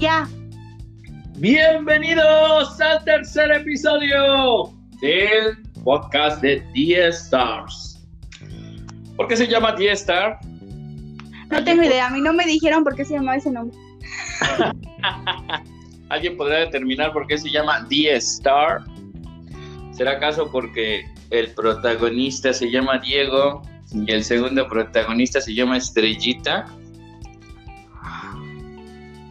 Ya. Bienvenidos al tercer episodio del podcast de 10 Stars. ¿Por qué se llama 10 Star? No tengo idea, a mí no me dijeron por qué se llamaba ese nombre. ¿Alguien podrá determinar por qué se llama 10 Star? ¿Será acaso porque el protagonista se llama Diego y el segundo protagonista se llama Estrellita?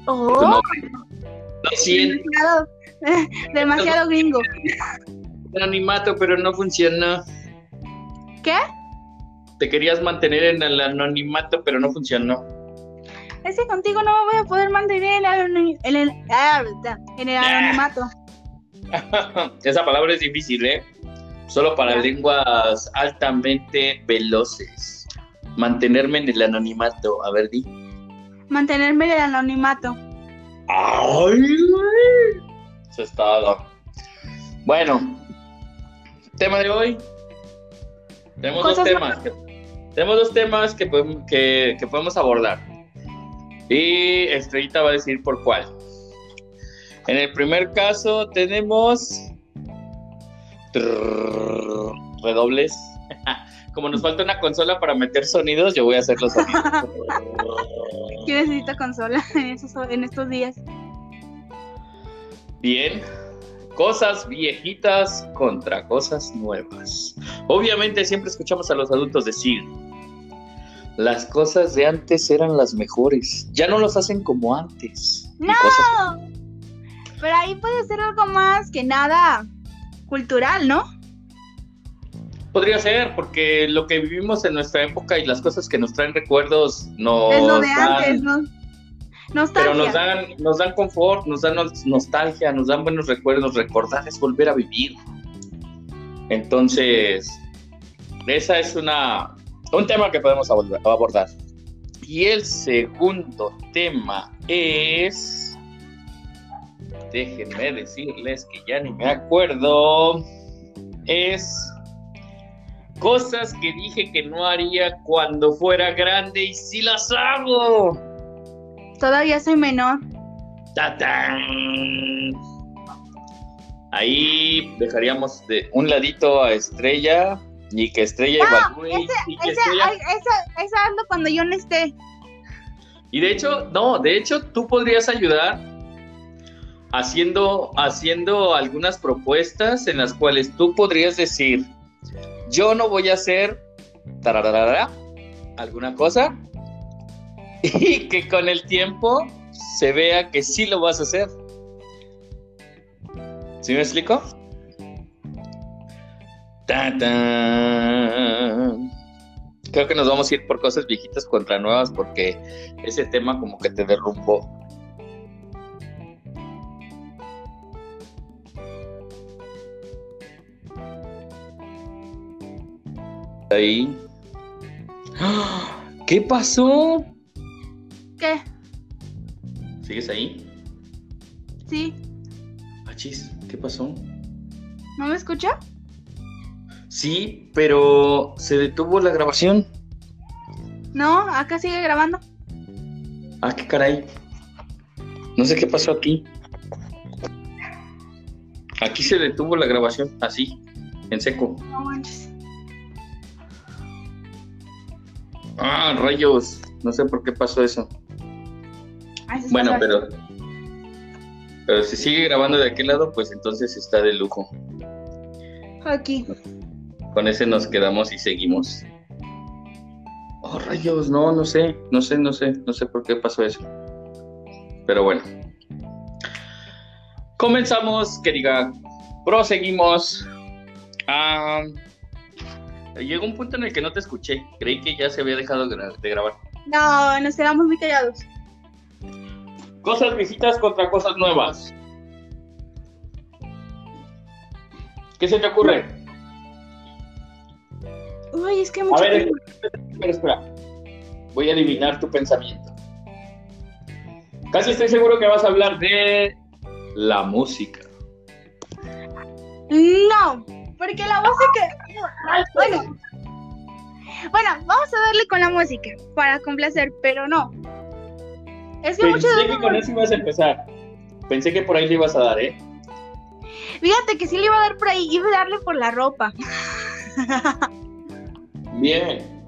Oh, nombre. No siento demasiado, demasiado gringo. anonimato, pero no funcionó. ¿Qué? Te querías mantener en el anonimato, pero no funcionó. Es que contigo no me voy a poder mantener en el, en el- ah, en el anonimato. Esa palabra es difícil, ¿eh? Solo para lenguas altamente veloces. Mantenerme en el anonimato. A ver, di. Mantenerme en el anonimato. ¡Ay, güey! Eso es todo. Bueno, tema de hoy. Tenemos dos temas. que- tenemos dos temas que podemos, que, que podemos abordar. Y Estrellita va a decir por cuál. En el primer caso tenemos Trrr, redobles. Como nos falta una consola para meter sonidos, yo voy a hacer los sonidos. Yo necesito consola en, esos, en estos días. Bien. Cosas viejitas contra cosas nuevas. Obviamente siempre escuchamos a los adultos decir, las cosas de antes eran las mejores. Ya no los hacen como antes. ¡No! cosas- Pero ahí puede ser algo más que nada cultural, ¿no? Podría ser, porque lo que vivimos en nuestra época y las cosas que nos traen recuerdos nos es lo de dan- antes, ¿no? Nostalgia. Pero nos dan, nos dan confort, nos dan nos- nostalgia, nos dan buenos recuerdos. Recordar es volver a vivir. Entonces, esa es una un tema que podemos abordar. Y el segundo tema es. Déjenme decirles que ya ni me acuerdo. Es. Cosas que dije que no haría cuando fuera grande y sí las hago. Todavía soy menor. ¡Tatán! Ahí dejaríamos de un ladito a Estrella y que Estrella evalúe y que Esa, Estrella- esa, esa hazlo cuando yo no esté. Y de hecho, no, de hecho tú podrías ayudar haciendo, haciendo algunas propuestas en las cuales tú podrías decir, yo no voy a hacer tararara, alguna cosa y que con el tiempo se vea que sí lo vas a hacer. ¿Sí me explico? Creo que nos vamos a ir por cosas viejitas contra nuevas porque ese tema como que te derrumbó. Ahí. ¡Ah! ¿Qué pasó? ¿Qué? ¿Sigues ahí? ¿Sí? Achis, ¿qué pasó? ¿No me escucha? Sí, pero se detuvo la grabación. No, acá sigue grabando. Ah, qué caray. No sé qué pasó aquí. Aquí se detuvo la grabación, así, en seco. No manches. Ah, rayos. No sé por qué pasó eso. Ay, está Bueno, pero. Pero si sigue grabando de aquel lado, pues entonces está de lujo. Aquí. Con ese nos quedamos y seguimos. Oh, rayos, no, no sé, no sé, no sé, no sé por qué pasó eso. Pero bueno. Comenzamos, que diga, proseguimos. Ah, llegó un punto en el que no te escuché. Creí que ya se había dejado gra- de grabar. No, nos quedamos muy callados. Cosas viejitas contra cosas nuevas. ¿Qué se te ocurre? Uy, es que A mucho ver, tiempo. espera, espera. Voy a adivinar tu pensamiento. Casi estoy seguro que vas a hablar de la música. No, porque la música. Bueno, bueno, vamos a darle con la música para complacer, pero no. Es que Pensé que con eso ibas a empezar. Pensé que por ahí le ibas a dar, ¿eh? Fíjate que sí le iba a dar por ahí, iba a darle por la ropa. Bien.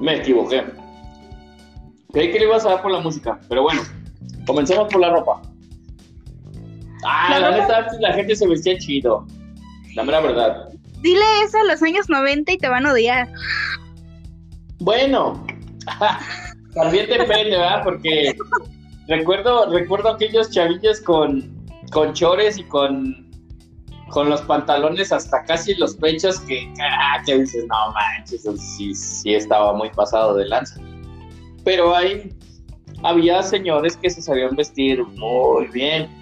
Me equivoqué. Creí que le ibas a dar por la música, pero bueno, comencemos por la ropa. Ah, La la, ropa- neta, la gente se vestía chido. La mera verdad. Dile eso a los años 90 y te van a odiar. Bueno, también depende, ¿verdad? Porque recuerdo, recuerdo aquellos chavillos con, con chores y con, con los pantalones hasta casi los pechos que, ah, que dices, no manches, eso sí, sí estaba muy pasado de lanza. Pero hay, había señores que se sabían vestir muy bien.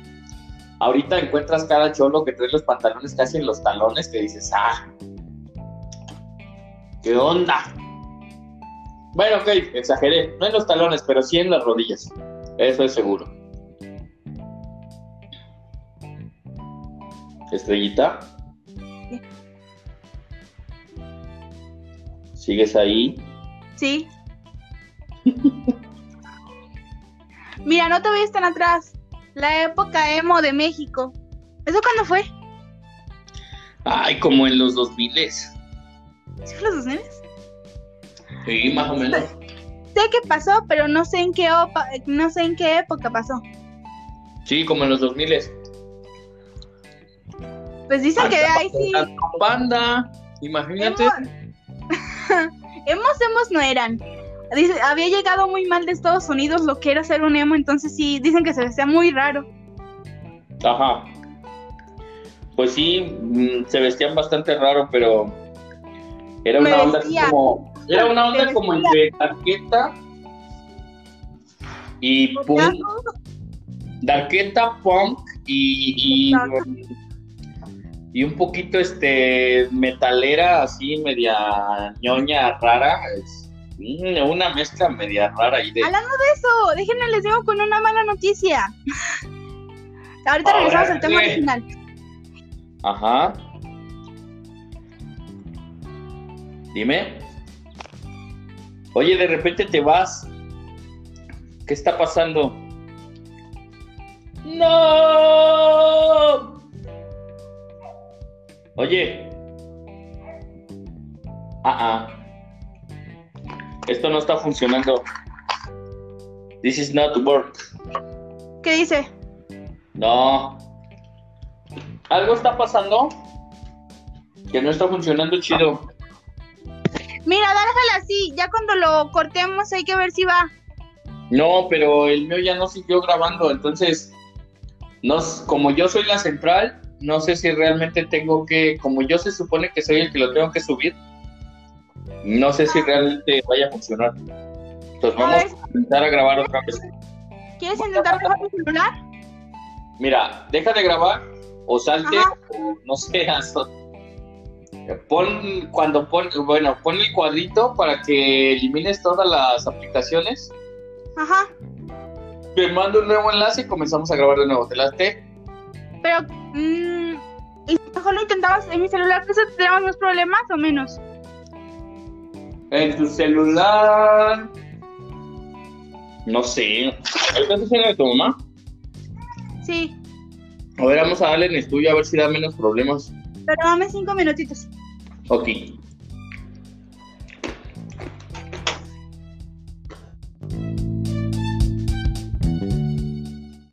Ahorita encuentras cada cholo que trae los pantalones casi en los talones que dices, ah, ¿qué onda? Bueno, ok, exageré. No en los talones, pero sí en las rodillas. Eso es seguro. Estrellita. ¿Sigues ahí? Sí. Mira, no te vayas tan atrás. La época emo de México. ¿Eso cuándo fue? Ay, como en los 2000 ¿Sí fue los 2000? Sí, más o menos. Sé que pasó, pero no sé en qué opa- no sé en qué época pasó. Sí, como en los 2000 Pues dicen que ahí sí. Panda, imagínate. Emos, emos no eran. Dice, había llegado muy mal de Estados Unidos lo que era ser un emo, entonces sí, dicen que se vestía muy raro. Ajá. Pues sí, mm, se vestían bastante raro, pero era Me una onda vestía. como era una onda como entre darqueta y punk, darqueta, punk y, y, y un poquito este metalera así media ñoña rara, es una mezcla media rara ahí de Hablando de eso, déjenme les digo con una mala noticia. Ahorita Ahora regresamos al tema original. Ajá. Dime. Oye, de repente te vas. ¿Qué está pasando? ¡No! Oye. Ah, ah. Esto no está funcionando. This is not work. ¿Qué dice? No. ¿Algo está pasando? Que no está funcionando chido. Mira, déjala así, ya cuando lo cortemos hay que ver si va. No, pero el mío ya no siguió grabando, entonces, no, como yo soy la central, no sé si realmente tengo que, como yo se supone que soy el que lo tengo que subir, no sé si realmente vaya a funcionar. Entonces vamos ver. a intentar a grabar otra vez. ¿Quieres intentar grabar tu celular? Mira, deja de grabar o salte, Ajá. o no sé, pon cuando pon, bueno, pon el cuadrito para que elimines todas las aplicaciones. Ajá. Te mando un nuevo enlace y comenzamos a grabar de nuevo. ¿Te late? Pero, mm, ¿y mejor lo intentabas en mi celular, pues tenemos más problemas o menos. En tu celular. No sé. ¿Alcanzas a de tu mamá? Sí, A ver, vamos a darle en el tuyo a ver si da menos problemas. pero dame cinco minutitos. Ok.